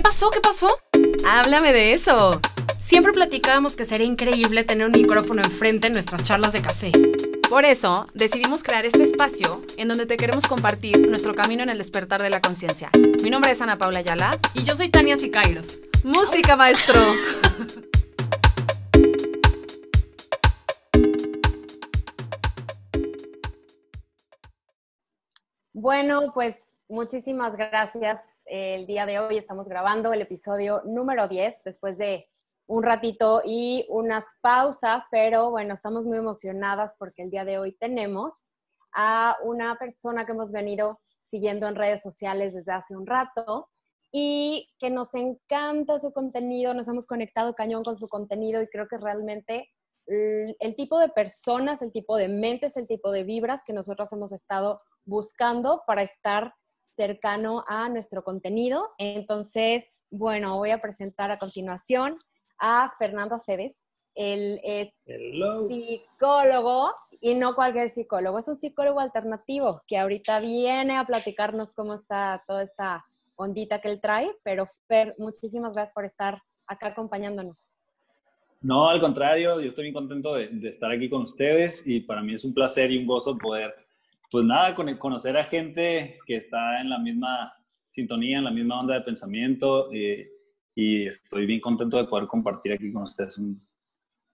¿Qué pasó? ¿Qué pasó? Háblame de eso. Siempre platicábamos que sería increíble tener un micrófono enfrente en nuestras charlas de café. Por eso, decidimos crear este espacio en donde te queremos compartir nuestro camino en el despertar de la conciencia. Mi nombre es Ana Paula Ayala y yo soy Tania Sicairos. ¡Música, maestro! Bueno, pues muchísimas gracias. El día de hoy estamos grabando el episodio número 10 después de un ratito y unas pausas, pero bueno, estamos muy emocionadas porque el día de hoy tenemos a una persona que hemos venido siguiendo en redes sociales desde hace un rato y que nos encanta su contenido, nos hemos conectado cañón con su contenido y creo que realmente el tipo de personas, el tipo de mentes, el tipo de vibras que nosotros hemos estado buscando para estar cercano a nuestro contenido. Entonces, bueno, voy a presentar a continuación a Fernando Aceves. Él es psicólogo y no cualquier psicólogo, es un psicólogo alternativo que ahorita viene a platicarnos cómo está toda esta ondita que él trae, pero Fer, muchísimas gracias por estar acá acompañándonos. No, al contrario, yo estoy muy contento de, de, estar aquí con ustedes y para mí es un placer y un gozo poder, pues nada, conocer a gente que está en la misma sintonía, en la misma onda de pensamiento. Eh, y estoy bien contento de poder compartir aquí con ustedes un,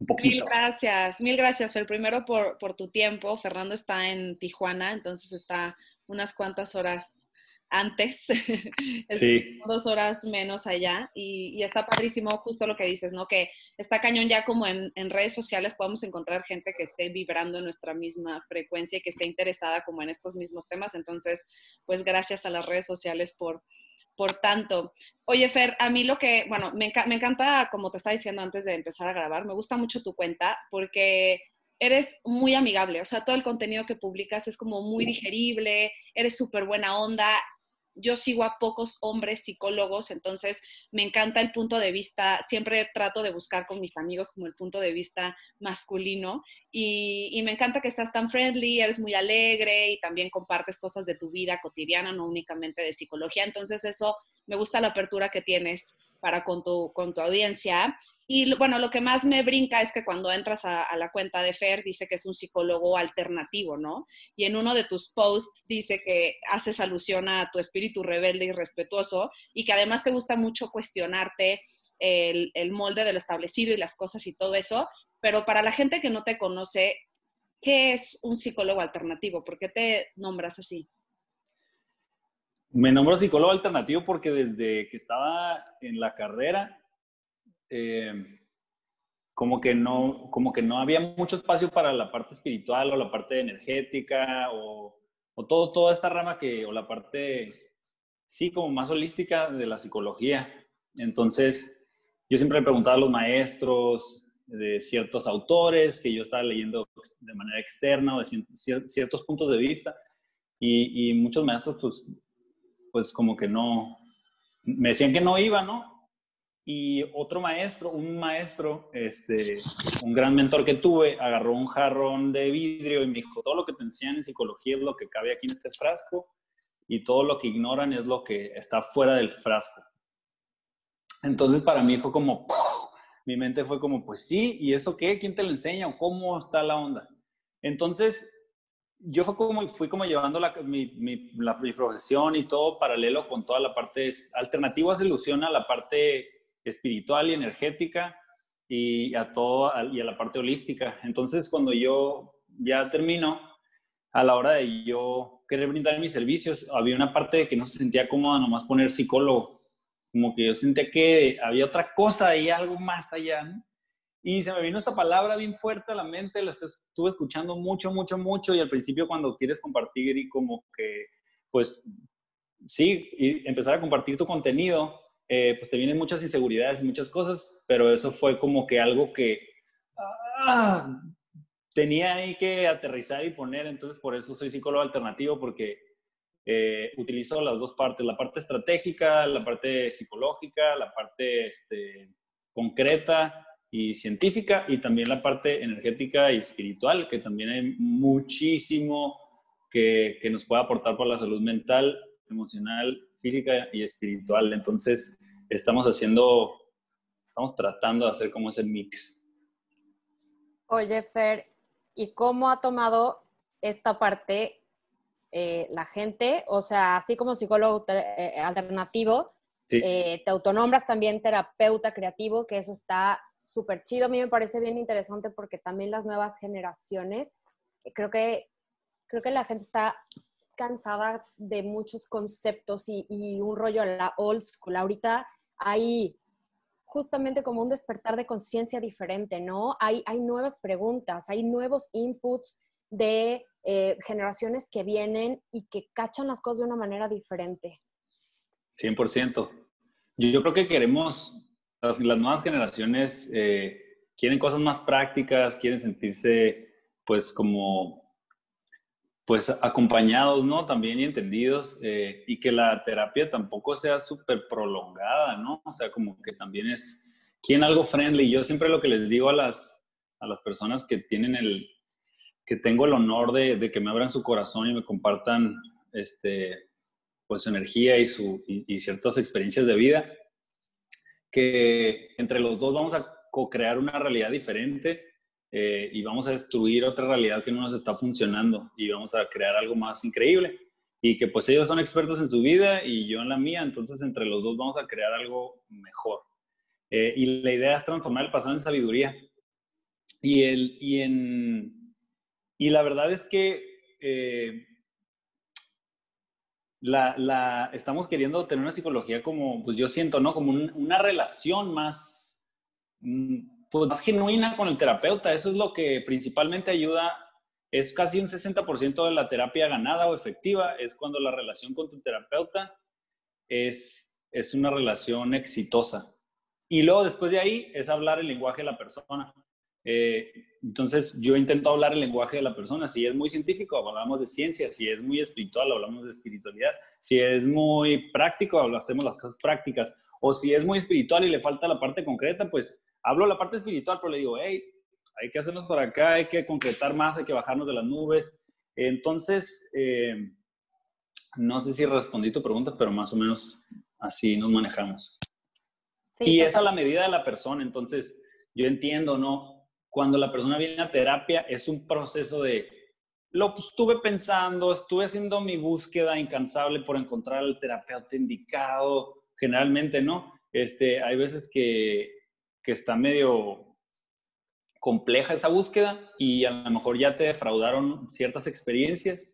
poquito. Mil gracias, mil gracias, Fer. Primero por tu tiempo. Fernando está en Tijuana, entonces está unas cuantas horas antes, es dos horas menos allá y, está padrísimo justo lo que dices, ¿no? Que está cañón ya como en, en, redes sociales podemos encontrar gente que esté vibrando en nuestra misma frecuencia y que esté interesada como en estos mismos temas. Entonces, pues gracias a las redes sociales por, por tanto, oye Fer, a mí lo que, bueno, me, encanta, como te estaba diciendo antes de empezar a grabar, me gusta mucho tu cuenta porque eres muy amigable, o sea, todo el contenido que publicas es como muy digerible, eres súper buena onda, yo sigo a pocos hombres psicólogos, entonces me encanta el punto de vista, siempre trato de buscar con mis amigos como el punto de vista masculino y, me encanta que estás tan friendly, eres muy alegre y también compartes cosas de tu vida cotidiana, no únicamente de psicología, entonces eso me gusta la apertura que tienes para con tu, con tu audiencia. Y bueno, lo que más me brinca es que cuando entras a, la cuenta de Fer dice que es un psicólogo alternativo, ¿no? Y en uno de tus posts dice que haces alusión a tu espíritu rebelde y respetuoso y que además te gusta mucho cuestionarte el, el molde de lo establecido y las cosas y todo eso. Pero para la gente que no te conoce, ¿qué es un psicólogo alternativo? ¿Por qué te nombras así? Me nombro psicólogo alternativo porque desde que estaba en la carrera, eh, como, que no, como que no había mucho espacio para la parte espiritual o la parte energética o, o todo, toda esta rama que, o la parte, sí, como más holística de la psicología. Entonces, yo siempre le preguntaba a los maestros de ciertos autores que yo estaba leyendo de manera externa o de ciertos puntos de vista. Y, y muchos maestros, pues, pues como que no, me decían que no iba, ¿no? Y otro maestro, un maestro, este, un gran mentor que tuve, agarró un jarrón de vidrio y me dijo, todo lo que te enseñan en psicología es lo que cabe aquí en este frasco y todo lo que ignoran es lo que está fuera del frasco. Entonces para mí fue como, mi mente fue como, pues sí, ¿y eso qué? ¿Quién te lo enseña? ¿O cómo está la onda? Entonces yo fue como, fui como llevando la, mi, mi, la, profesión y todo paralelo con toda la parte alternativa, se ilusiona a la parte espiritual y energética y a todo y a la parte holística. Entonces, cuando yo ya termino, a la hora de yo querer brindar mis servicios, había una parte de que no se sentía cómoda nomás poner psicólogo, como que yo sentía que había otra cosa y algo más allá, ¿no? Y se me vino esta palabra bien fuerte a la mente, la estuve escuchando mucho, mucho, mucho y al principio cuando quieres compartir y como que, pues, sí, y empezar a compartir tu contenido, eh, pues te vienen muchas inseguridades y muchas cosas, pero eso fue como que algo que ah, tenía ahí que aterrizar y poner, entonces por eso soy psicólogo alternativo, porque eh, utilizo las dos partes, la parte estratégica, la parte psicológica, la parte este, concreta y científica y también la parte energética y espiritual, que también hay muchísimo que, que nos puede aportar para la salud mental, emocional, física y espiritual. Entonces, estamos haciendo, estamos tratando de hacer como ese mix. Oye, Fer, ¿y cómo ha tomado esta parte eh, la gente? O sea, así como psicólogo eh, alternativo, eh, te autonombras también terapeuta creativo, que eso está súper chido. A mí me parece bien interesante porque también las nuevas generaciones, creo que, creo que la gente está cansada de muchos conceptos y, un rollo a la old school. Ahorita hay justamente como un despertar de conciencia diferente, ¿no? Hay, hay nuevas preguntas, hay nuevos inputs de eh, generaciones que vienen y que cachan las cosas de una manera diferente. 100%. Yo creo que queremos, las, nuevas generaciones eh, quieren cosas más prácticas, quieren sentirse pues como pues acompañados, ¿no? También y entendidos, eh, y que la terapia tampoco sea súper prolongada, ¿no? O sea, como que también es, quien algo friendly. Yo siempre lo que les digo a las, a las personas que tienen el, que tengo el honor de, de que me abran su corazón y me compartan, este, pues su energía y, su, y, ciertas experiencias de vida, que entre los dos vamos a co-crear una realidad diferente eh, y vamos a destruir otra realidad que no nos está funcionando y vamos a crear algo más increíble. Y que pues ellos son expertos en su vida y yo en la mía, entonces entre los dos vamos a crear algo mejor. Eh, y la idea es transformar el pasado en sabiduría. Y, el, y, en, y la verdad es que eh, la, estamos queriendo tener una psicología como, pues yo siento, ¿no? Como una relación más, mm, pues más genuina con el terapeuta. Eso es lo que principalmente ayuda. Es casi un 60% de la terapia ganada o efectiva. Es cuando la relación con tu terapeuta es, es una relación exitosa. Y luego después de ahí es hablar el lenguaje de la persona. Eh, entonces yo intento hablar el lenguaje de la persona. Si es muy científico, hablamos de ciencia. Si es muy espiritual, hablamos de espiritualidad. Si es muy práctico, hacemos las cosas prácticas. O si es muy espiritual y le falta la parte concreta, pues hablo la parte espiritual, pero le digo, hey, hay que hacernos por acá, hay que concretar más, hay que bajarnos de las nubes. Entonces, eh, no sé si respondí tu pregunta, pero más o menos así nos manejamos. y es a la medida de la persona, entonces yo entiendo, ¿no? Cuando la persona viene a terapia es un proceso de, lo estuve pensando, estuve haciendo mi búsqueda incansable por encontrar al terapeuta indicado, generalmente, ¿no? Este, hay veces que que está medio compleja esa búsqueda y a lo mejor ya te defraudaron ciertas experiencias.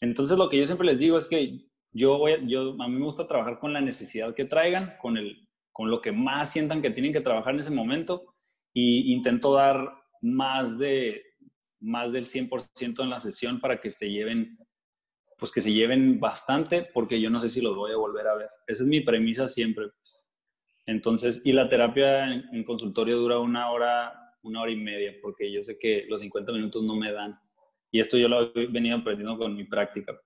Entonces lo que yo siempre les digo es que yo voy, yo a mí me gusta trabajar con la necesidad que traigan, con el con lo que más sientan que tienen que trabajar en ese momento y intento dar más de más del 100% en la sesión para que se lleven pues que se lleven bastante porque yo no sé si los voy a volver a ver. Esa es mi premisa siempre. Pues. Entonces, y la terapia en, consultorio dura una hora, una hora y media, porque yo sé que los 50 minutos no me dan. Y esto yo lo he venido aprendiendo con mi práctica.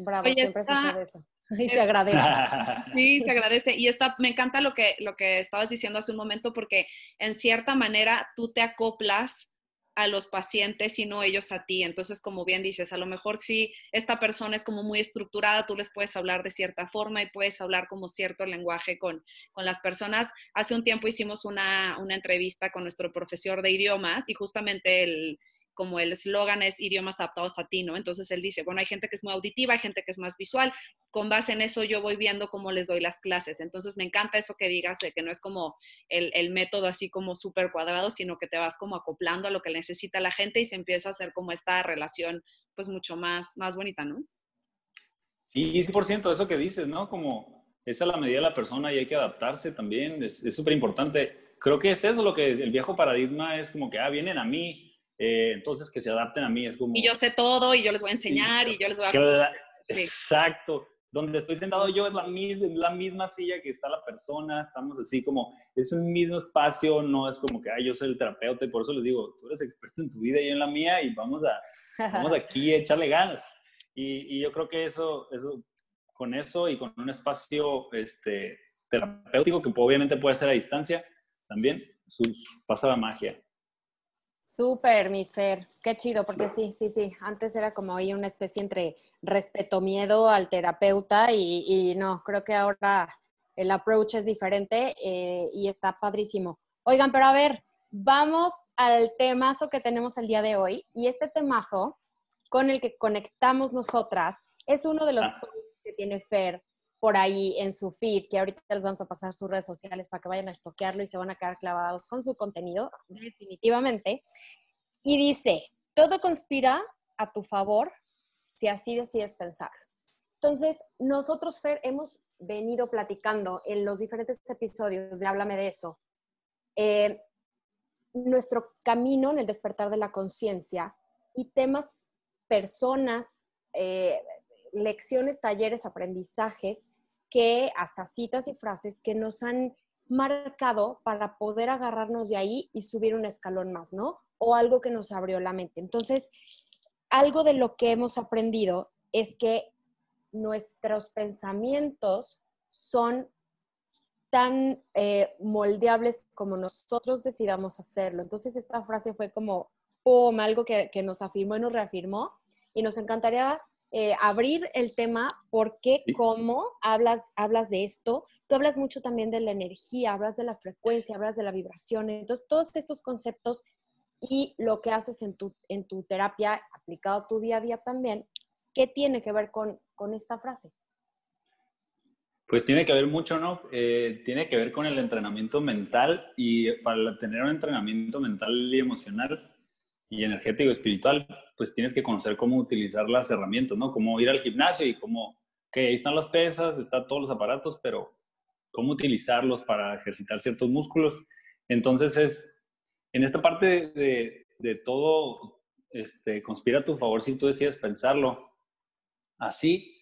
Bravo, siempre sucede eso. Y se agradece. Sí, se agradece. Y está, me encanta lo que, lo que estabas diciendo hace un momento, porque en cierta manera tú te acoplas a los pacientes y no ellos a ti. Entonces, como bien dices, a lo mejor si esta persona es como muy estructurada, tú les puedes hablar de cierta forma y puedes hablar como cierto lenguaje con, con las personas. Hace un tiempo hicimos una, una entrevista con nuestro profesor de idiomas y justamente el, como el eslogan es idiomas adaptados a ti, ¿no? Entonces él dice, bueno, hay gente que es muy auditiva, hay gente que es más visual, con base en eso yo voy viendo cómo les doy las clases. Entonces me encanta eso que digas, de que no es como el, método así como súper cuadrado, sino que te vas como acoplando a lo que necesita la gente y se empieza a hacer como esta relación pues mucho más, más bonita, ¿no? Sí, 100% eso que dices, ¿no? Como es a la medida de la persona y hay que adaptarse también, es súper importante. Creo que es eso lo que el viejo paradigma es como que, ah, vienen a mí, eh, entonces, que se adapten a mí es como... Y yo sé todo y yo les voy a enseñar y yo les voy a... Exacto. Donde estoy sentado yo es la, misma, la misma silla que está la persona, estamos así como, es un mismo espacio, no es como que, ay, yo soy el terapeuta y por eso les digo, tú eres experto en tu vida y yo en la mía y vamos, a, vamos aquí a echarle ganas. Y, y, yo creo que eso, eso, con eso y con un espacio este, terapéutico que obviamente puede ser a distancia, también sus, pasa la magia. Súper, mi Fer, qué chido, porque sí, sí, sí, antes era como ahí una especie entre respeto, miedo al terapeuta y, no, creo que ahora el approach es diferente eh, y está padrísimo. Oigan, pero a ver, vamos al temazo que tenemos el día de hoy. Y este temazo con el que conectamos nosotras es uno de los ah. que tiene Fer por ahí en su feed, que ahorita les vamos a pasar sus redes sociales para que vayan a estoquearlo y se van a quedar clavados con su contenido, definitivamente. Y dice, todo conspira a tu favor si así decides pensar. Entonces, nosotros, Fer, hemos venido platicando en los diferentes episodios de Háblame de eso, eh, nuestro camino en el despertar de la conciencia y temas, personas, eh, lecciones, talleres, aprendizajes que hasta citas y frases que nos han marcado para poder agarrarnos de ahí y subir un escalón más, ¿no? O algo que nos abrió la mente. Entonces, algo de lo que hemos aprendido es que nuestros pensamientos son tan eh, moldeables como nosotros decidamos hacerlo. Entonces, esta frase fue como, ¡pum!, algo que, que nos afirmó y nos reafirmó. Y nos encantaría eh, abrir el tema, por qué, cómo hablas, hablas de esto. Tú hablas mucho también de la energía, hablas de la frecuencia, hablas de la vibración. Entonces, todos estos conceptos y lo que haces en tu, en tu terapia aplicado a tu día a día también, ¿qué tiene que ver con, con esta frase? Pues tiene que ver mucho, ¿no? Eh, tiene que ver con el entrenamiento mental y para tener un entrenamiento mental y emocional y energético espiritual, pues tienes que conocer cómo utilizar las herramientas, ¿no? Cómo ir al gimnasio y cómo, que ahí están las pesas, están todos los aparatos, pero cómo utilizarlos para ejercitar ciertos músculos. Entonces es, en esta parte de, de, todo, este, conspira a tu favor si tú decides pensarlo. Así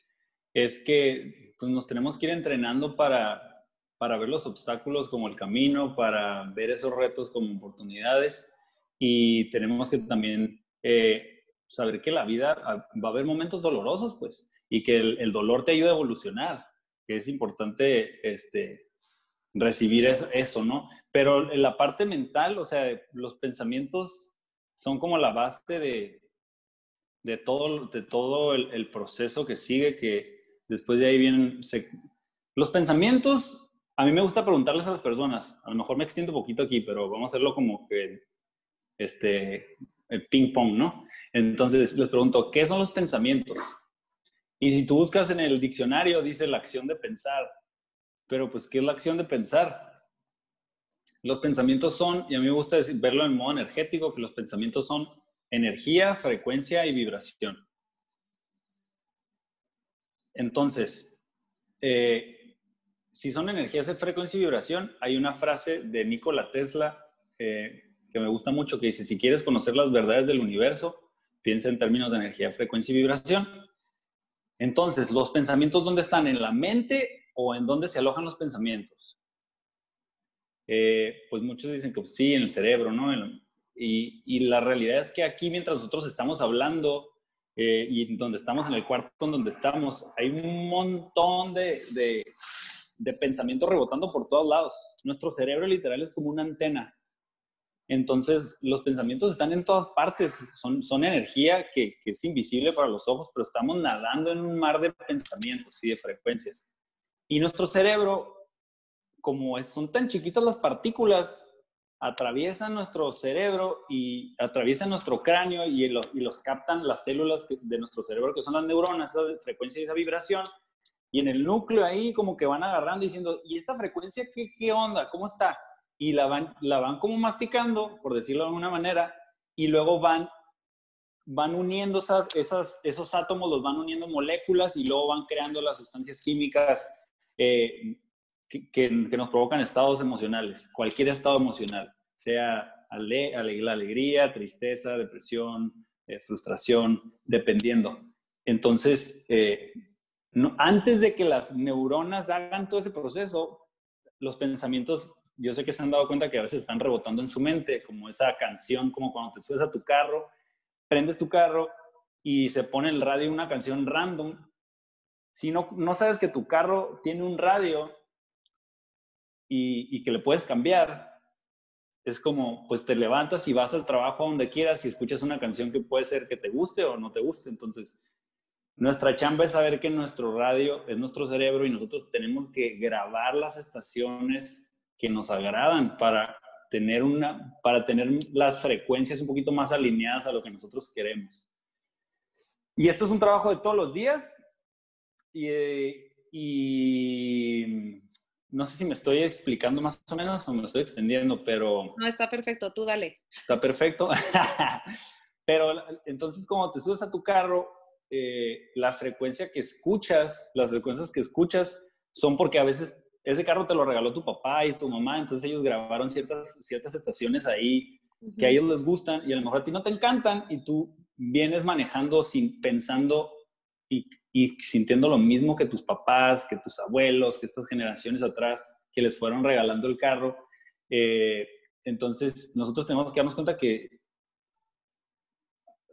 es que pues, nos tenemos que ir entrenando para, para ver los obstáculos como el camino, para ver esos retos como oportunidades y tenemos que también eh, saber que la vida ah, va a haber momentos dolorosos, pues, y que el, dolor te ayuda a evolucionar, que es importante este, recibir eso, ¿no? Pero en la parte mental, o sea, los pensamientos son como la base de, de todo, de todo el, proceso que sigue, que después de ahí vienen... los pensamientos, a mí me gusta preguntarles a las personas, a lo mejor me extiendo un poquito aquí, pero vamos a hacerlo como que este, el ping pong, ¿no? Entonces les pregunto, ¿qué son los pensamientos? Y si tú buscas en el diccionario, dice la acción de pensar. Pero pues, ¿qué es la acción de pensar? Los pensamientos son, y a mí me gusta decir, verlo en modo energético, que los pensamientos son energía, frecuencia y vibración. Entonces, eh, si son energías, frecuencia y vibración, hay una frase de Nikola Tesla eh, que me gusta mucho, que dice, si quieres conocer las verdades del universo, piensa en términos de energía, frecuencia y vibración. Entonces, ¿los pensamientos dónde están? ¿En la mente o en dónde se alojan los pensamientos? Eh, pues muchos dicen que sí, en el cerebro, ¿no? y, y, la realidad es que aquí, mientras nosotros estamos hablando eh, y donde estamos, en el cuarto donde estamos, hay un montón de, de, de pensamientos rebotando por todos lados. Nuestro cerebro literal es como una antena entonces, los pensamientos están en todas partes, son, son energía que, es invisible para los ojos, pero estamos nadando en un mar de pensamientos y de frecuencias. Y nuestro cerebro, como son tan chiquitas las partículas, atraviesan nuestro cerebro y atraviesan nuestro cráneo y, los captan las células de nuestro cerebro, que son las neuronas, esa frecuencia y esa vibración. Y en el núcleo ahí como que van agarrando diciendo, ¿y esta frecuencia qué, qué onda? ¿Cómo está? Y la van, la van como masticando, por decirlo de alguna manera, y luego van, van uniendo esas, esos átomos, los van uniendo moléculas y luego van creando las sustancias químicas eh, que, nos provocan estados emocionales, cualquier estado emocional, sea ale, la alegría, tristeza, depresión, eh, frustración, dependiendo. Entonces, eh, antes de que las neuronas hagan todo ese proceso, los pensamientos yo sé que se han dado cuenta que a veces están rebotando en su mente, como esa canción, como cuando te subes a tu carro, prendes tu carro y se pone el radio una canción random. Si no, no sabes que tu carro tiene un radio y, y que le puedes cambiar, es como, pues te levantas y vas al trabajo a donde quieras y escuchas una canción que puede ser que te guste o no te guste. Entonces, nuestra chamba es saber que nuestro radio es nuestro cerebro y nosotros tenemos que grabar las estaciones que nos agradan para tener, una, para tener las frecuencias un poquito más alineadas a lo que nosotros queremos. Y esto es un trabajo de todos los días y, y no sé si me estoy explicando más o menos o me estoy extendiendo, pero... No, está perfecto, tú dale. Está perfecto. pero entonces, como te subes a tu carro, eh, la frecuencia que escuchas, las frecuencias que escuchas son porque a veces ese carro te lo regaló tu papá y tu mamá, entonces ellos grabaron ciertas, ciertas estaciones ahí que a ellos les gustan y a lo mejor a ti no te encantan y tú vienes manejando sin pensando y, y sintiendo lo mismo que tus papás, que tus abuelos, que estas generaciones atrás que les fueron regalando el carro. Eh, entonces nosotros tenemos que darnos cuenta que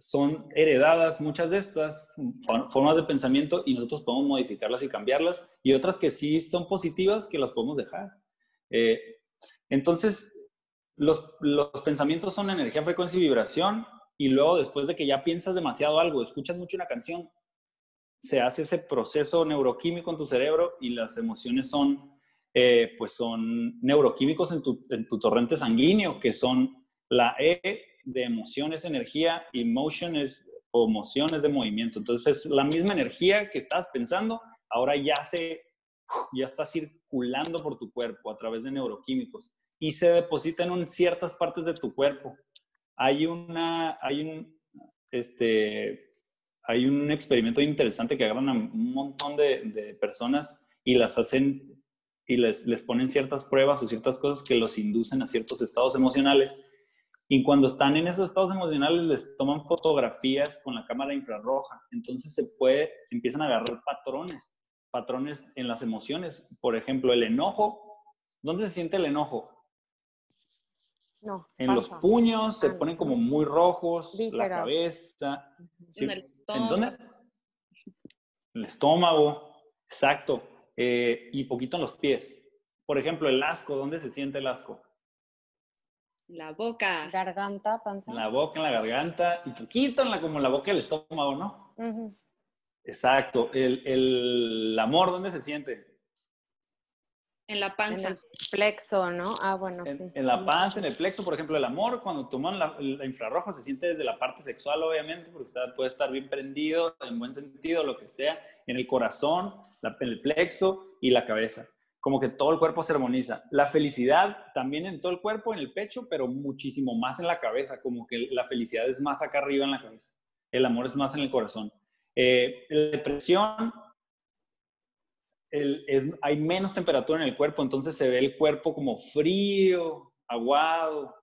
son heredadas muchas de estas formas de pensamiento y nosotros podemos modificarlas y cambiarlas y otras que sí son positivas que las podemos dejar. Eh, entonces, los, los, pensamientos son energía, frecuencia y vibración y luego después de que ya piensas demasiado algo, escuchas mucho una canción, se hace ese proceso neuroquímico en tu cerebro y las emociones son, eh, pues son neuroquímicos en tu, en tu torrente sanguíneo, que son la E de emoción es energía y motion es o moción es de movimiento. Entonces, la misma energía que estás pensando, ahora ya se ya está circulando por tu cuerpo a través de neuroquímicos y se deposita en ciertas partes de tu cuerpo. Hay una hay un este hay un experimento interesante que agarran a un montón de, de personas y las hacen y les, les ponen ciertas pruebas o ciertas cosas que los inducen a ciertos estados emocionales y cuando están en esos estados emocionales les toman fotografías con la cámara infrarroja. Entonces se puede, empiezan a agarrar patrones, patrones en las emociones. Por ejemplo, el enojo. ¿Dónde se siente el enojo? No. En los puños, se ponen como muy rojos, la cabeza. En el estómago. ¿En dónde? El estómago, exacto. Eh, y poquito en los pies. Por ejemplo, el asco, ¿dónde se siente el asco? La boca. Garganta, panza. En la boca, en la garganta y poquito en la, como la boca del estómago, ¿no? Exacto. El, el, amor, ¿dónde se siente? En la panza. En el plexo, ¿no? Ah, bueno, en, sí. En la panza, en el plexo, por ejemplo, el amor, cuando toman la, la infrarroja, se siente desde la parte sexual, obviamente, porque está, puede estar bien prendido, en buen sentido, lo que sea, en el corazón, la, en el plexo y la cabeza como que todo el cuerpo se armoniza. La felicidad también en todo el cuerpo, en el pecho, pero muchísimo más en la cabeza, como que la felicidad es más acá arriba en la cabeza. El amor es más en el corazón. Eh, la depresión, hay menos temperatura en el cuerpo, entonces se ve el cuerpo como frío, aguado.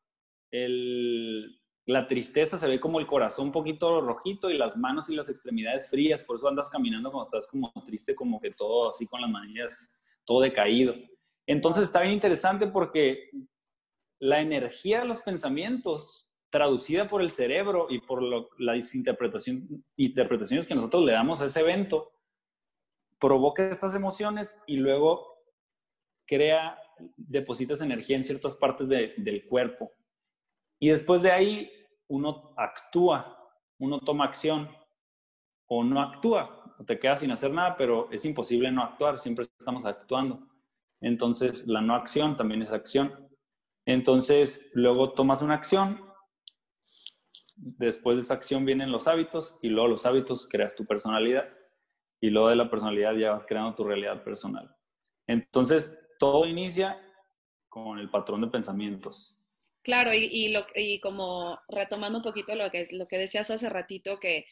la tristeza se ve como el corazón un poquito rojito y las manos y las extremidades frías, por eso andas caminando cuando estás como triste, como que todo así con las manillas todo decaído. Entonces está bien interesante porque la energía de los pensamientos traducida por el cerebro y por las interpretaciones que nosotros le damos a ese evento, provoca estas emociones y luego crea, depositas energía en ciertas partes del cuerpo. Y después de ahí uno actúa, uno toma acción o no actúa te quedas sin hacer nada, pero es imposible no actuar, siempre estamos actuando. Entonces, la no acción también es acción. Entonces, luego tomas una acción, después de esa acción vienen los hábitos y luego los hábitos creas tu personalidad y luego de la personalidad ya vas creando tu realidad personal. Entonces, todo inicia con el patrón de pensamientos. Claro, y, y como retomando un poquito lo que, lo que decías hace ratito, que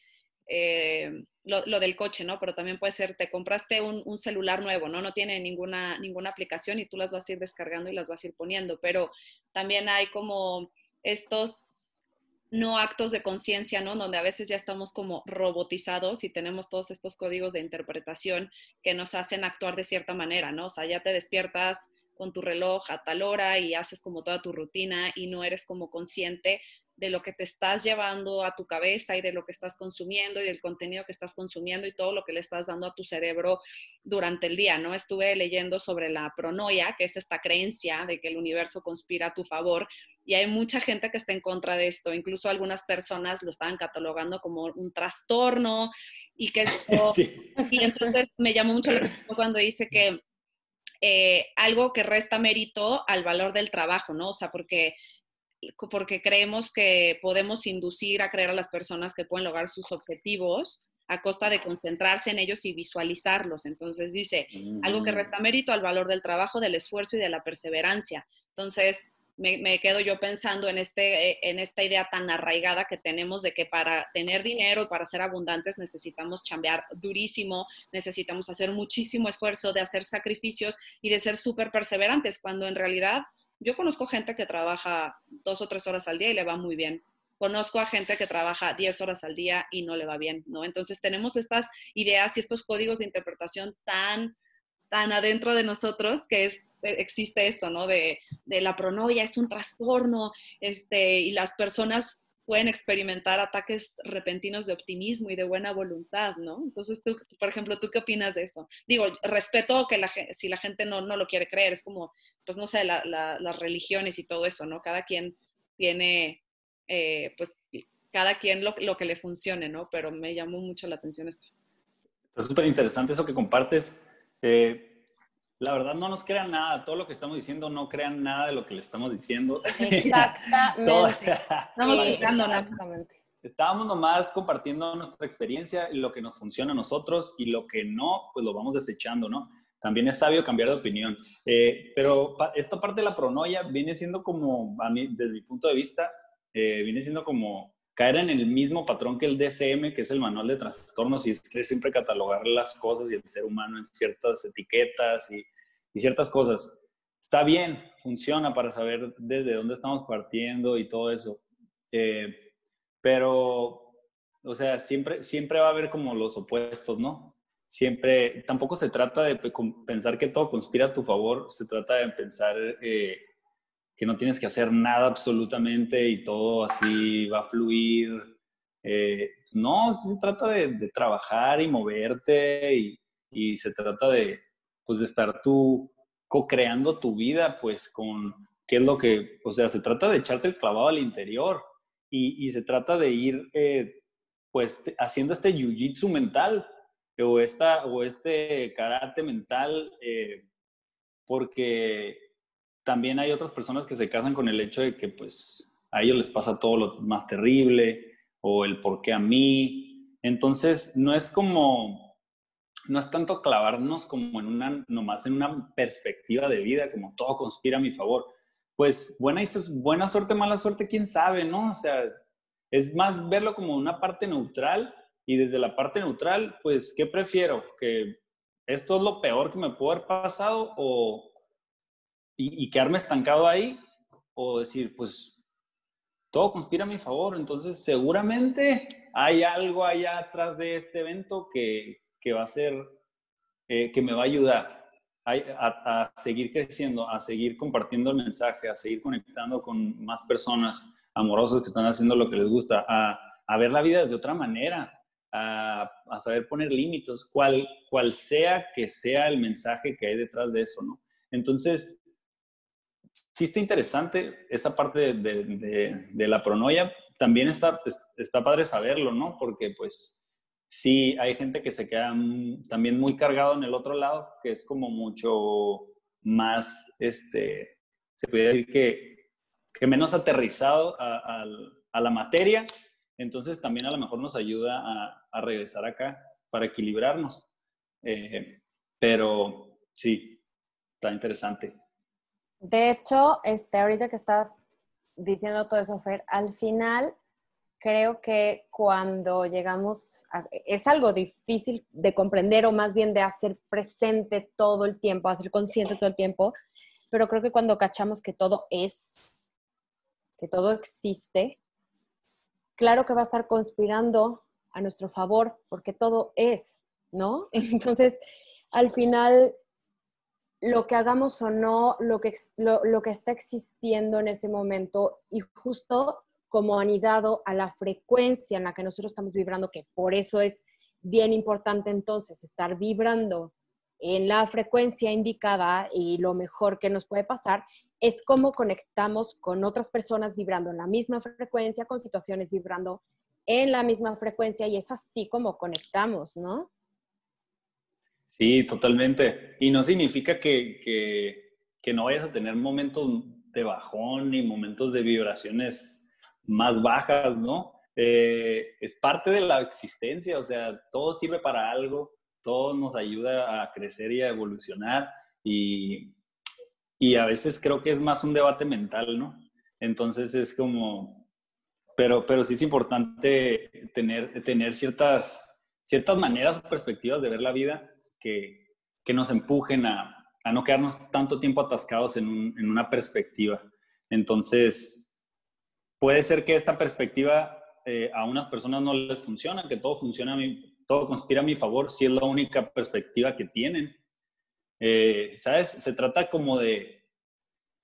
eh, lo, del coche, ¿no? Pero también puede ser, te compraste un, celular nuevo, ¿no? No tiene ninguna, ninguna aplicación y tú las vas a ir descargando y las vas a ir poniendo, pero también hay como estos no actos de conciencia, ¿no? Donde a veces ya estamos como robotizados y tenemos todos estos códigos de interpretación que nos hacen actuar de cierta manera, ¿no? O sea, ya te despiertas con tu reloj a tal hora y haces como toda tu rutina y no eres como consciente de lo que te estás llevando a tu cabeza y de lo que estás consumiendo y del contenido que estás consumiendo y todo lo que le estás dando a tu cerebro durante el día, ¿no? Estuve leyendo sobre la pronoia, que es esta creencia de que el universo conspira a tu favor y hay mucha gente que está en contra de esto, incluso algunas personas lo estaban catalogando como un trastorno y que y entonces me llamó mucho la atención cuando dice que eh, algo que resta mérito al valor del trabajo, ¿no? O sea, porque porque creemos que podemos inducir a creer a las personas que pueden lograr sus objetivos a costa de concentrarse en ellos y visualizarlos. Entonces dice, algo que resta mérito al valor del trabajo, del esfuerzo y de la perseverancia. Entonces, me, quedo yo pensando en, este, eh, en esta idea tan arraigada que tenemos de que para tener dinero y para ser abundantes necesitamos chambear durísimo, necesitamos hacer muchísimo esfuerzo, de hacer sacrificios y de ser súper perseverantes, cuando en realidad yo conozco gente que trabaja dos o tres horas al día y le va muy bien. Conozco a gente que trabaja diez horas al día y no le va bien, ¿no? Entonces tenemos estas ideas y estos códigos de interpretación tan, tan adentro de nosotros que es, existe esto, ¿no? De, de la pronoia es un trastorno, este, y las personas pueden experimentar ataques repentinos de optimismo y de buena voluntad, ¿no? Entonces, tú, por ejemplo, ¿tú qué opinas de eso? Digo, respeto que la, si la gente no, no lo quiere creer, es como, pues no sé, las religiones y todo eso, ¿no? Cada quien tiene, eh, pues, cada quien lo, lo, que le funcione, ¿no? Pero me llamó mucho la atención esto. Es súper interesante eso que compartes. Eh, la verdad, no nos crean nada. Todo lo que estamos diciendo, no crean nada de lo que le estamos diciendo. Exactamente. estamos Exactamente. Estábamos nomás compartiendo nuestra experiencia, lo que nos funciona a nosotros y lo que no, pues lo vamos desechando, ¿no? También es sabio cambiar de opinión. Eh, pero esta parte de la pronoia viene siendo como, a mí, desde mi punto de vista, eh, viene siendo como caer en el mismo patrón que el DSM, que es el manual de trastornos, y es que siempre catalogar las cosas y el ser humano en ciertas etiquetas y, ciertas cosas. Está bien, funciona para saber desde dónde estamos partiendo y todo eso. Eh, pero, o sea, siempre, siempre va a haber como los opuestos, ¿no? Siempre, tampoco se trata de pensar que todo conspira a tu favor, se trata de pensar eh, que no tienes que hacer nada absolutamente y todo así va a fluir. Eh, no, se trata de, trabajar y moverte y, y, se trata de, pues, de estar tú co-creando tu vida, pues, con qué es lo que, o sea, se trata de echarte el clavado al interior y, y se trata de ir, eh, pues, haciendo este jiu-jitsu mental o, esta, o este karate mental, eh, porque también hay otras personas que se casan con el hecho de que pues a ellos les pasa todo lo más terrible o el por qué a mí. Entonces, no es como, no es tanto clavarnos como en una, nomás en una perspectiva de vida, como todo conspira a mi favor. Pues buena, buena suerte, mala suerte, quién sabe, ¿no? O sea, es más verlo como una parte neutral y desde la parte neutral, pues, ¿qué prefiero? ¿Que esto es lo peor que me pudo haber pasado o, y, quedarme estancado ahí o decir, pues todo conspira a mi favor, entonces seguramente hay algo allá atrás de este evento que, que va a ser, eh, que me va a ayudar a, a, seguir creciendo, a seguir compartiendo el mensaje, a seguir conectando con más personas amorosas que están haciendo lo que les gusta, a, a ver la vida de otra manera, a, a, saber poner límites, cual, cual sea que sea el mensaje que hay detrás de eso, ¿no? Entonces, sí está interesante esta parte de, la pronoia. También está, está padre saberlo, ¿no? Porque pues sí hay gente que se queda también muy cargado en el otro lado, que es como mucho más, este, se podría decir que, que menos aterrizado a, la materia. Entonces también a lo mejor nos ayuda a, regresar acá para equilibrarnos. Eh, pero sí, está interesante. De hecho, este, ahorita que estás diciendo todo eso, Fer, al final creo que cuando llegamos, es algo difícil de comprender o más bien de hacer presente todo el tiempo, hacer consciente todo el tiempo, pero creo que cuando cachamos que todo es, que todo existe, claro que va a estar conspirando a nuestro favor, porque todo es, ¿no? Entonces, al final lo que hagamos o no, lo que, lo, que está existiendo en ese momento y justo como anidado a la frecuencia en la que nosotros estamos vibrando, que por eso es bien importante entonces estar vibrando en la frecuencia indicada y lo mejor que nos puede pasar es cómo conectamos con otras personas vibrando en la misma frecuencia, con situaciones vibrando en la misma frecuencia y es así como conectamos, ¿no? Sí, totalmente. Y no significa que, que, no vayas a tener momentos de bajón ni momentos de vibraciones más bajas, ¿no? Eh, es parte de la existencia, o sea, todo sirve para algo, todo nos ayuda a crecer y a evolucionar y, y a veces creo que es más un debate mental, ¿no? Entonces es como, pero, pero sí es importante tener, tener ciertas, ciertas maneras o perspectivas de ver la vida que, que nos empujen a, a, no quedarnos tanto tiempo atascados en, un, en, una perspectiva. Entonces, puede ser que esta perspectiva eh, a unas personas no les funciona, que todo funciona, a mi, todo conspira a mi favor si es la única perspectiva que tienen. Eh, ¿Sabes? Se trata como de,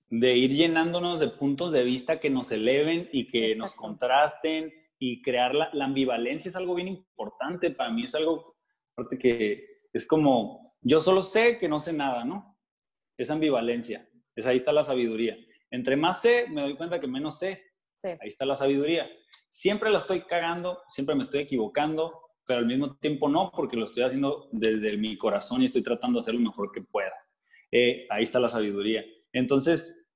de ir llenándonos de puntos de vista que nos eleven y que nos contrasten y crear la, la, ambivalencia es algo bien importante. Para mí es algo aparte que es como, yo solo sé que no sé nada, ¿no? Esa ambivalencia. Es ahí está la sabiduría. Entre más sé, me doy cuenta que menos sé. Ahí está la sabiduría. Siempre la estoy cagando, siempre me estoy equivocando, pero al mismo tiempo no, porque lo estoy haciendo desde mi corazón y estoy tratando de hacer lo mejor que pueda. Eh, ahí está la sabiduría. Entonces,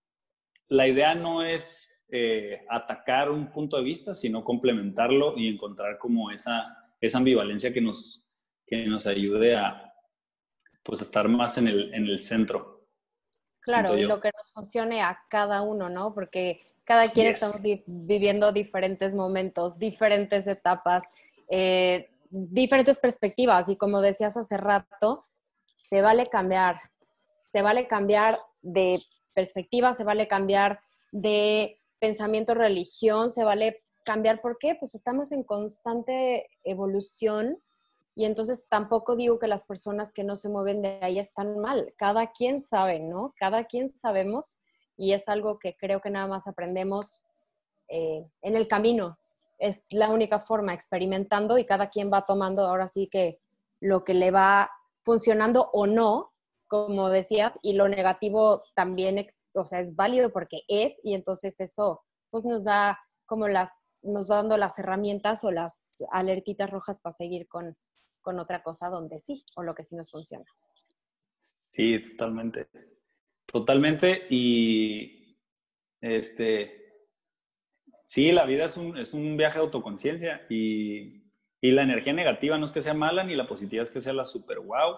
la idea no es eh, atacar un punto de vista, sino complementarlo y encontrar como esa, esa ambivalencia que nos, que nos ayude a pues estar más en el, en el centro. Claro, y lo que nos funcione a cada uno, ¿no? Porque cada quien estamos viviendo diferentes momentos, diferentes etapas, eh, diferentes perspectivas. Y como decías hace rato, se vale cambiar, se vale cambiar de perspectiva, se vale cambiar de pensamiento, religión, se vale cambiar. ¿Por qué? Pues estamos en constante evolución y entonces tampoco digo que las personas que no se mueven de ahí están mal. Cada quien sabe, ¿no? Cada quien sabemos y es algo que creo que nada más aprendemos eh, en el camino. Es la única forma, experimentando y cada quien va tomando ahora sí que lo que le va funcionando o no, como decías, y lo negativo también, o sea, es válido porque es y entonces eso pues nos da como las, nos va dando las herramientas o las alertitas rojas para seguir con, con otra cosa donde sí, o lo que sí nos funciona. Sí, totalmente. Totalmente. Y este, sí, la vida es un, es un viaje de autoconciencia y, y, la energía negativa no es que sea mala ni la positiva es que sea la super wow.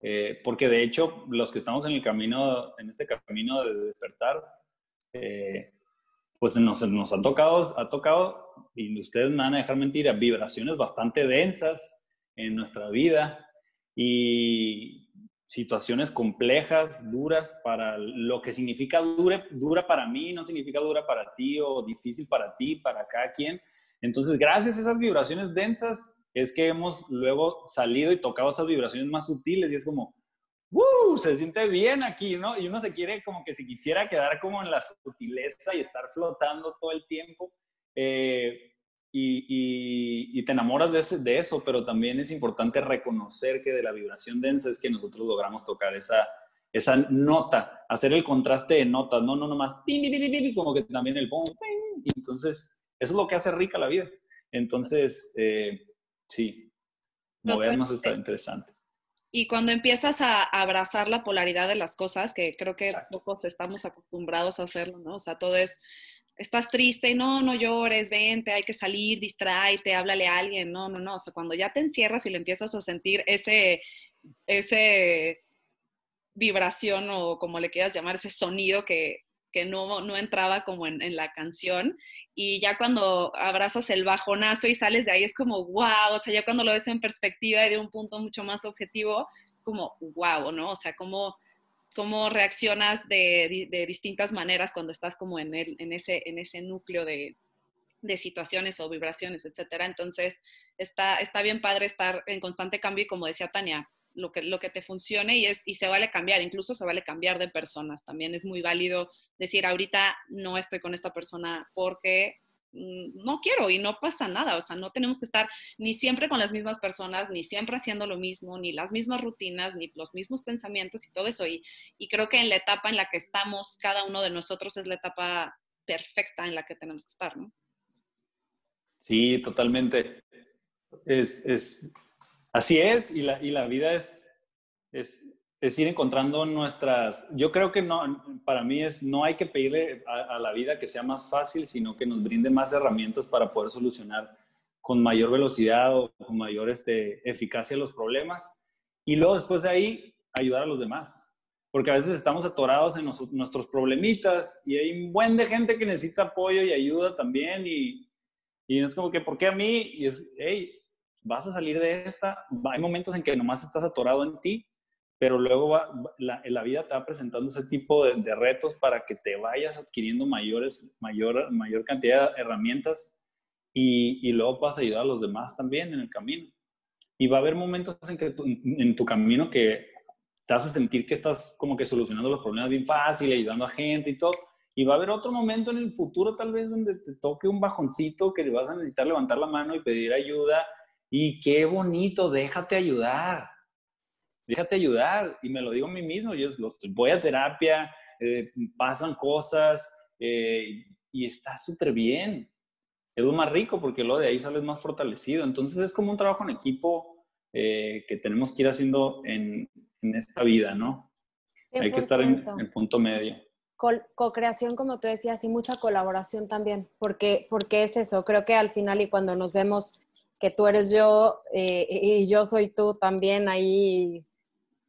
Eh, porque de hecho, los que estamos en el camino, en este camino de despertar, eh, pues nos, nos ha tocado, ha tocado, y ustedes me van a dejar mentir, vibraciones bastante densas, en nuestra vida y situaciones complejas, duras, para lo que significa dure, dura para mí, no significa dura para ti o difícil para ti, para cada quien. Entonces, gracias a esas vibraciones densas, es que hemos luego salido y tocado esas vibraciones más sutiles y es como, ¡uh! Se siente bien aquí, ¿no? Y uno se quiere como que si quisiera quedar como en la sutileza y estar flotando todo el tiempo. Eh, y, te enamoras de, de, eso, pero también es importante reconocer que de la vibración densa es que nosotros logramos tocar esa, esa nota, hacer el contraste de notas, no, no nomás, como que también el pum, entonces eso es lo que hace rica la vida. Entonces, eh, sí, movernos está interesante. Y cuando empiezas a abrazar la polaridad de las cosas, que creo que pocos estamos acostumbrados a hacerlo, ¿no? O sea, todo es estás triste, no, no llores, vente, hay que salir, distráete, háblale a alguien, no, no, no, o sea, cuando ya te encierras y le empiezas a sentir ese, ese vibración o como le quieras llamar, ese sonido que, que no, no entraba como en, en, la canción, y ya cuando abrazas el bajonazo y sales de ahí es como, wow, o sea, ya cuando lo ves en perspectiva y de un punto mucho más objetivo, es como, wow, ¿no? O sea, como cómo reaccionas de, distintas maneras cuando estás como en, el, en, ese, en ese núcleo de, situaciones o vibraciones, etcétera. Entonces, está, está bien padre estar en constante cambio y como decía Tania, lo que, lo que te funcione y, es, y se vale cambiar, incluso se vale cambiar de personas. También es muy válido decir, ahorita no estoy con esta persona porque no quiero y no pasa nada, o sea, no tenemos que estar ni siempre con las mismas personas, ni siempre haciendo lo mismo, ni las mismas rutinas, ni los mismos pensamientos y todo eso. Y, y creo que en la etapa en la que estamos, cada uno de nosotros es la etapa perfecta en la que tenemos que estar, ¿no? Sí, totalmente. Es, es, así es, y la, y la vida es, es, es, ir encontrando nuestras... Yo creo que no, para mí es, no hay que pedirle a, la vida que sea más fácil, sino que nos brinde más herramientas para poder solucionar con mayor velocidad o con mayor este, eficacia los problemas. Y luego después de ahí, ayudar a los demás. Porque a veces estamos atorados en nuestros problemitas y hay un buen de gente que necesita apoyo y ayuda también y, y es como que, ¿por qué a mí? Y es, hey, vas a salir de esta. Hay momentos en que nomás estás atorado en ti, pero luego va, la, vida te va presentando ese tipo de, retos para que te vayas adquiriendo mayores, mayor, mayor cantidad de herramientas y, y, luego vas a ayudar a los demás también en el camino. Y va a haber momentos en que en tu camino que te a sentir que estás como que solucionando los problemas bien fácil, ayudando a gente y todo, y va a haber otro momento en el futuro tal vez donde te toque un bajoncito que vas a necesitar levantar la mano y pedir ayuda. Y qué bonito, déjate ayudar. Déjate ayudar. Y me lo digo a mí mismo, yo voy a terapia, eh, pasan cosas eh, y está súper bien. Es lo más rico porque lo de ahí sales más fortalecido. Entonces es como un trabajo en equipo eh, que tenemos que ir haciendo en, en esta vida, ¿no? Hay que estar en el punto medio co-creación, como tú decías, y mucha colaboración también, porque, porque es eso, creo que al final y cuando nos vemos que tú eres yo eh, y yo soy tú también, ahí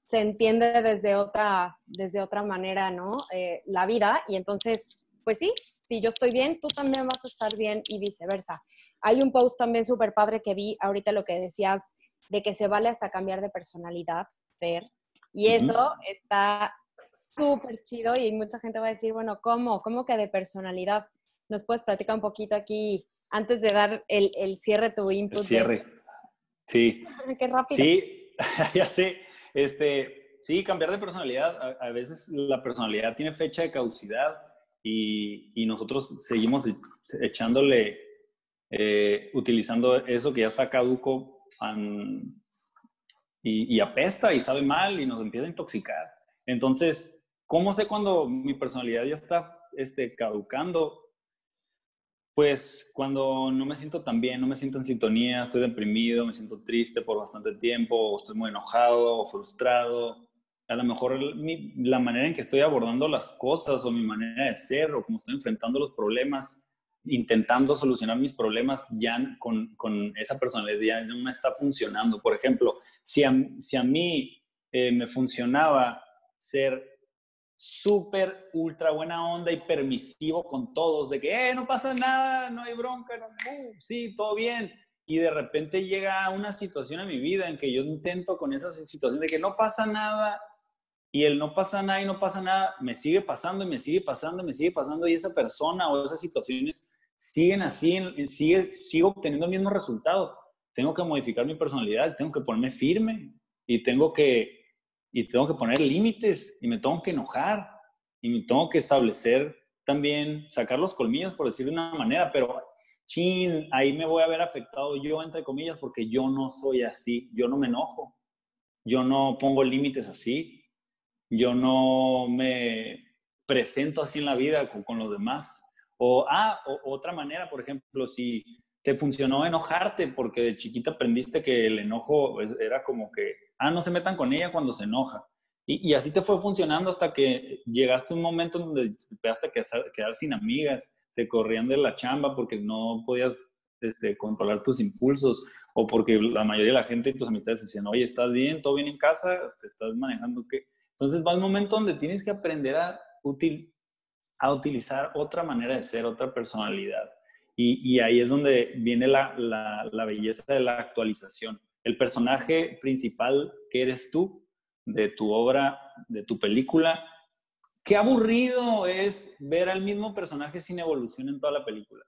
se entiende desde otra, desde otra manera, ¿no? Eh, la vida, y entonces, pues sí, si yo estoy bien, tú también vas a estar bien y viceversa. Hay un post también súper padre que vi ahorita lo que decías de que se vale hasta cambiar de personalidad, Fer, y eso está súper chido y mucha gente va a decir, bueno, ¿cómo? ¿Cómo que de personalidad? ¿Nos puedes platicar un poquito aquí antes de dar el, el cierre, tu input? El cierre. Sí. Qué rápido. Sí, ya sé. Este, sí, cambiar de personalidad. A, veces la personalidad tiene fecha de caducidad y, nosotros seguimos e, echándole, eh, utilizando eso que ya está caduco y, y apesta y sabe mal y nos empieza a intoxicar. Entonces, ¿cómo sé cuando mi personalidad ya está este, caducando? Pues cuando no me siento tan bien, no me siento en sintonía, estoy deprimido, me siento triste por bastante tiempo, estoy muy enojado o frustrado. A lo mejor la manera en que estoy abordando las cosas o mi manera de ser o cómo estoy enfrentando los problemas, intentando solucionar mis problemas ya con, con esa personalidad no me está funcionando. Por ejemplo, si a, si a mí eh, me funcionaba ser súper, ultra buena onda y permisivo con todos, de que, eh, no pasa nada, no hay bronca, no, uh, sí, todo bien. Y de repente llega una situación en mi vida en que yo intento con esa situación de que no pasa nada y el no pasa nada y no pasa nada, me sigue pasando y me sigue pasando y me sigue pasando y esa persona o esas situaciones siguen así, sigue, sigo obteniendo el mismo resultado. Tengo que modificar mi personalidad, tengo que ponerme firme y tengo que y tengo que poner límites y me tengo que enojar y me tengo que establecer también, sacar los colmillos, por decir de una manera, pero chin, ahí me voy a ver afectado yo, entre comillas, porque yo no soy así, yo no me enojo, yo no pongo límites así, yo no me presento así en la vida con, con los demás. O, ah, otra manera, por ejemplo, si te funcionó enojarte porque de chiquita aprendiste que el enojo era como que, ah, no se metan con ella cuando se enoja. Y, y así te fue funcionando hasta que llegaste a un momento donde te empezaste a quedar, sin amigas, te corrían de la chamba porque no podías este, controlar tus impulsos o porque la mayoría de la gente y tus amistades decían, oye, ¿estás bien? ¿Todo bien en casa? ¿Te estás manejando qué? Entonces va un momento donde tienes que aprender a, util, a utilizar otra manera de ser, otra personalidad y, ahí es donde viene la, la, belleza de la actualización. El personaje principal que eres tú, de tu obra, de tu película, qué aburrido es ver al mismo personaje sin evolución en toda la película.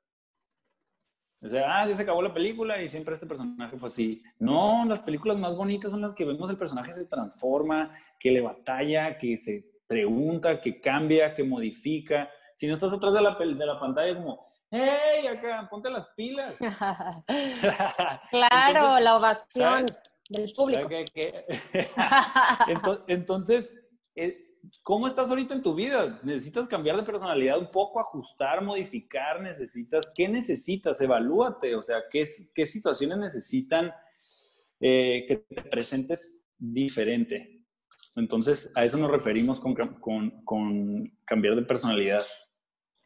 O sea, ah, ya se acabó la película y siempre este personaje fue así. No, las películas más bonitas son las que vemos el personaje se transforma, que le batalla, que se pregunta, que cambia, que modifica. Si no estás atrás de la, de la pantalla como, ¡Hey, acá, ponte las pilas! claro, la ovación del público. entonces, eh, ¿cómo estás ahorita en tu vida? ¿Necesitas cambiar de personalidad un poco, ajustar, modificar? ¿Necesitas? ¿Qué necesitas? Evalúate, o sea, ¿qué, qué situaciones necesitan eh, que te presentes diferente? Entonces, a eso nos referimos con, con, con cambiar de personalidad.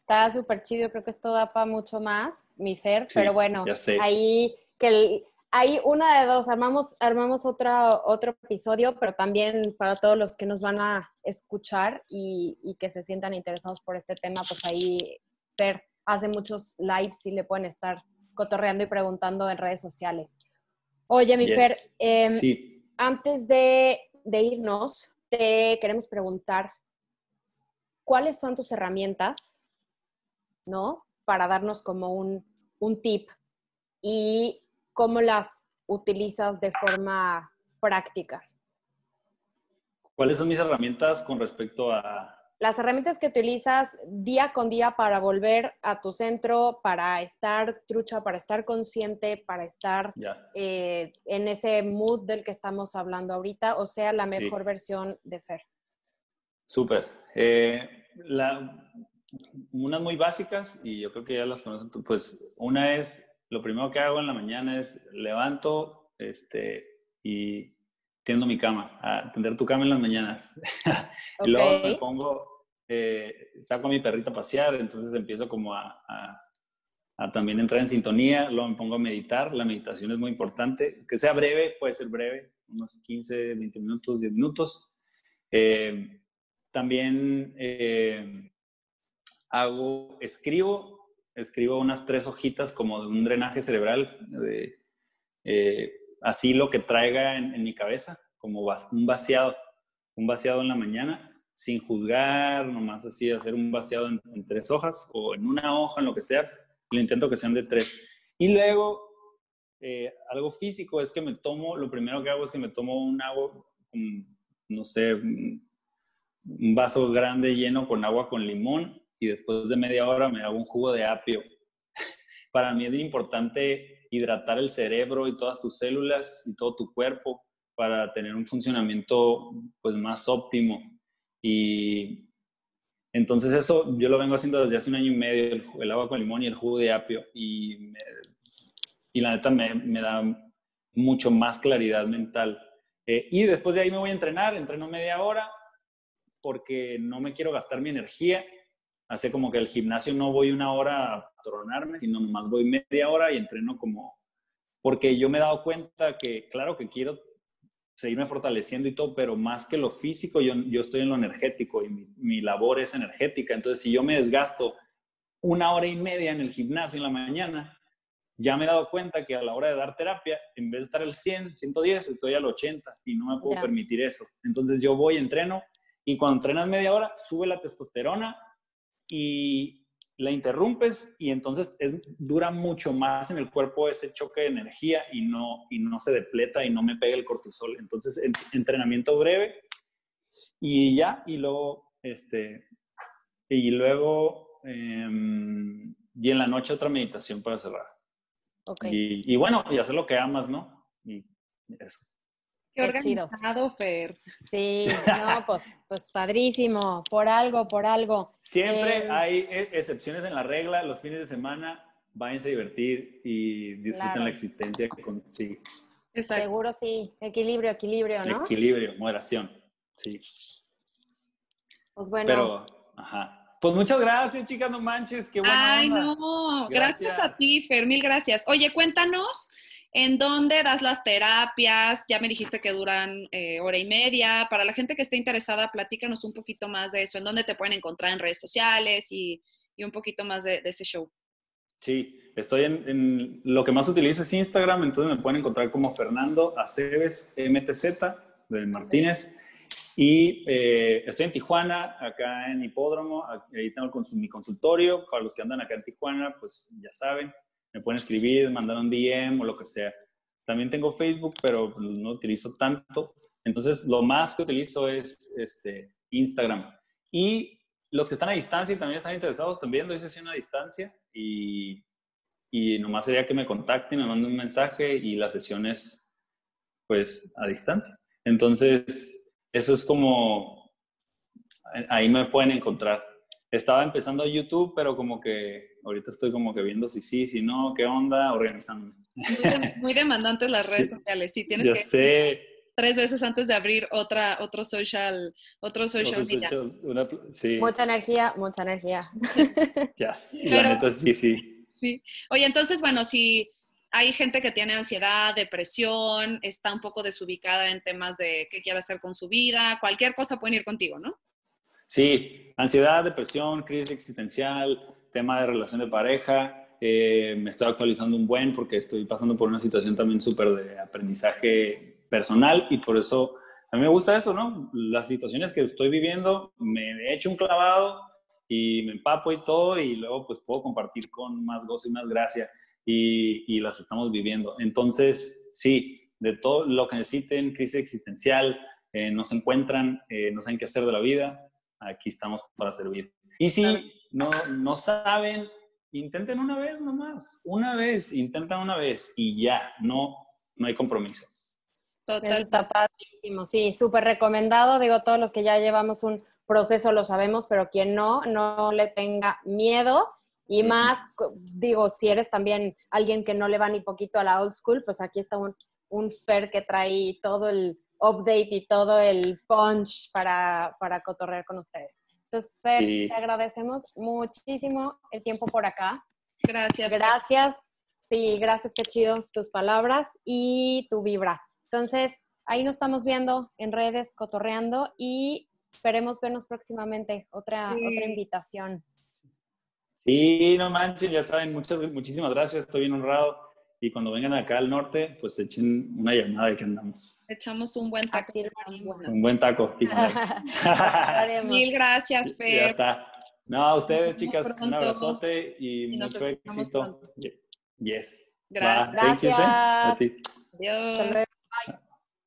Está súper chido, creo que esto da para mucho más, mi Fer, pero bueno, ahí que hay una de dos, armamos, armamos otra, otro episodio, pero también para todos los que nos van a escuchar y, y, que se sientan interesados por este tema, pues ahí Fer hace muchos lives y le pueden estar cotorreando y preguntando en redes sociales. Oye, mi Fer, em, antes de, de irnos, te queremos preguntar, ¿cuáles son tus herramientas ¿no? Para darnos como un, tip y cómo las utilizas de forma práctica. ¿Cuáles son mis herramientas con respecto a... Las herramientas que utilizas día con día para volver a tu centro, para estar trucha, para estar consciente, para estar eh, en ese mood del que estamos hablando ahorita, o sea, la mejor versión de Fer. Súper. Eh, unas muy básicas y yo creo que ya las conocen tú, pues una es, lo primero que hago en la mañana es levanto este, y tiendo mi cama, a tender tu cama en las mañanas. y luego me pongo, eh, saco a mi perrita a pasear, entonces empiezo como a, a, también entrar en sintonía, luego me pongo a meditar, la meditación es muy importante, que sea breve, puede ser breve, unos 15, 20 minutos, 10 minutos. Eh, también eh, hago, escribo, escribo unas tres hojitas como de un drenaje cerebral, de, eh, así lo que traiga en, mi cabeza, como un vaciado, un vaciado en la mañana, sin juzgar, nomás así, hacer un vaciado en, tres hojas o en una hoja, en lo que sea, lo intento que sean de tres. Y luego, eh, algo físico es que me tomo, lo primero que hago es que me tomo un agua, no sé, un vaso grande lleno con agua con limón y después de media hora me hago un jugo de apio. Para mí es importante hidratar el cerebro y todas tus células y todo tu cuerpo para tener un funcionamiento pues más óptimo. Y entonces eso yo lo vengo haciendo desde hace un año y medio, el, agua con limón y el jugo de apio. Y, y la neta me, me, da mucho más claridad mental. Eh, y después de ahí me voy a entrenar, entreno media hora porque no me quiero gastar mi energía hace como que al gimnasio no voy una hora a tronarme, sino nomás voy media hora y entreno como, porque yo me he dado cuenta que, claro que quiero seguirme fortaleciendo y todo, pero más que lo físico, yo, yo estoy en lo energético y mi, mi, labor es energética. Entonces, si yo me desgasto una hora y media en el gimnasio en la mañana, ya me he dado cuenta que a la hora de dar terapia, en vez de estar al 100, 110, estoy al 80 y no me puedo permitir eso. Entonces, yo voy, entreno y cuando entrenas media hora, sube la testosterona y la interrumpes y entonces dura mucho más en el cuerpo ese choque de energía y no, y no se depleta y no me pega el cortisol. Entonces, entrenamiento breve y ya, y luego, este, y luego, em, y en la noche otra meditación para cerrar. Y, y, bueno, y hacer lo que amas, ¿no? Y eso. Qué organizado, Fer. Sí, no, pues, pues padrísimo, por algo, por algo. Siempre em, hay e, excepciones en la regla, los fines de semana, váyanse a divertir y disfruten la existencia con sí. Seguro sí, equilibrio, equilibrio, ¿no? Equilibrio, moderación, sí. Pues bueno. Pero, ajá. Pues muchas gracias, chicas, no manches, qué buena Ay, no, gracias a ti, Fer, mil gracias. Oye, cuéntanos ¿En dónde das las terapias? Ya me dijiste que duran eh, hora y media. Para la gente que esté interesada, platícanos un poquito más de eso. ¿En dónde te pueden encontrar en redes sociales y, un poquito más de, ese show? Sí, estoy en, lo que más utilizo es Instagram, entonces me pueden encontrar como Fernando Aceves MTZ de Martínez. Y eh, estoy en Tijuana, acá en Hipódromo, ahí tengo mi consultorio. Para los que andan acá en Tijuana, pues ya saben, me pueden escribir, mandar un DM o lo que sea. También tengo Facebook, pero no utilizo tanto. Entonces, lo más que utilizo es este, Instagram. Y los que están a distancia y también están interesados, también doy sesión a distancia y, nomás sería que me contacten, me manden un mensaje y la sesión es pues a distancia. Entonces, eso es como, ahí me pueden encontrar. Estaba empezando YouTube, pero como que ahorita estoy como que viendo si sí, si no, qué onda, organizándome. Muy, demandantes las redes sociales, sí, tienes que... Sé. Tres veces antes de abrir otra, otro social, otro social media. Mucha energía, mucha energía. ya, la neta sí, sí. Sí. Oye, entonces, bueno, si hay gente que tiene ansiedad, depresión, está un poco desubicada en temas de qué quiere hacer con su vida, cualquier cosa pueden ir contigo, ¿no? Sí, ansiedad, depresión, crisis existencial, tema de relación de pareja. Eh, me estoy actualizando un buen porque estoy pasando por una situación también súper de aprendizaje personal y por eso a mí me gusta eso, ¿no? Las situaciones que estoy viviendo, me he hecho un clavado y me empapo y todo y luego pues puedo compartir con más gozo y más gracia y, y las estamos viviendo. Entonces, sí, de todo lo que necesiten, crisis existencial, eh, no se encuentran, eh, no saben qué hacer de la vida, aquí estamos para servir. Y si no, no saben, intenten una vez nomás, una vez, intentan una vez y ya, no, no hay compromiso. Total. está padrísimo, sí, súper recomendado, digo, todos los que ya llevamos un proceso lo sabemos, pero quien no, no le tenga miedo. Y más, digo, si eres también alguien que no le va ni poquito a la old school, pues aquí está un, un Fer que trae todo el update y todo el punch para, para cotorrear con ustedes. Entonces, Fer, te agradecemos muchísimo el tiempo por acá. Gracias. Gracias. Sí, gracias, qué chido tus palabras y tu vibra. Entonces, ahí nos estamos viendo en redes, cotorreando y esperemos vernos próximamente. Otra, otra invitación. Sí, no manches, ya saben, muchas, muchísimas gracias, estoy bien honrado. Y cuando vengan acá al norte, pues echen una llamada de que andamos. Echamos un buen taco. Un buen taco. Mil gracias, Fer. Ya está. No, a ustedes, chicas, un abrazote y, mucho éxito. Yes. Gracias. Gracias. Adiós.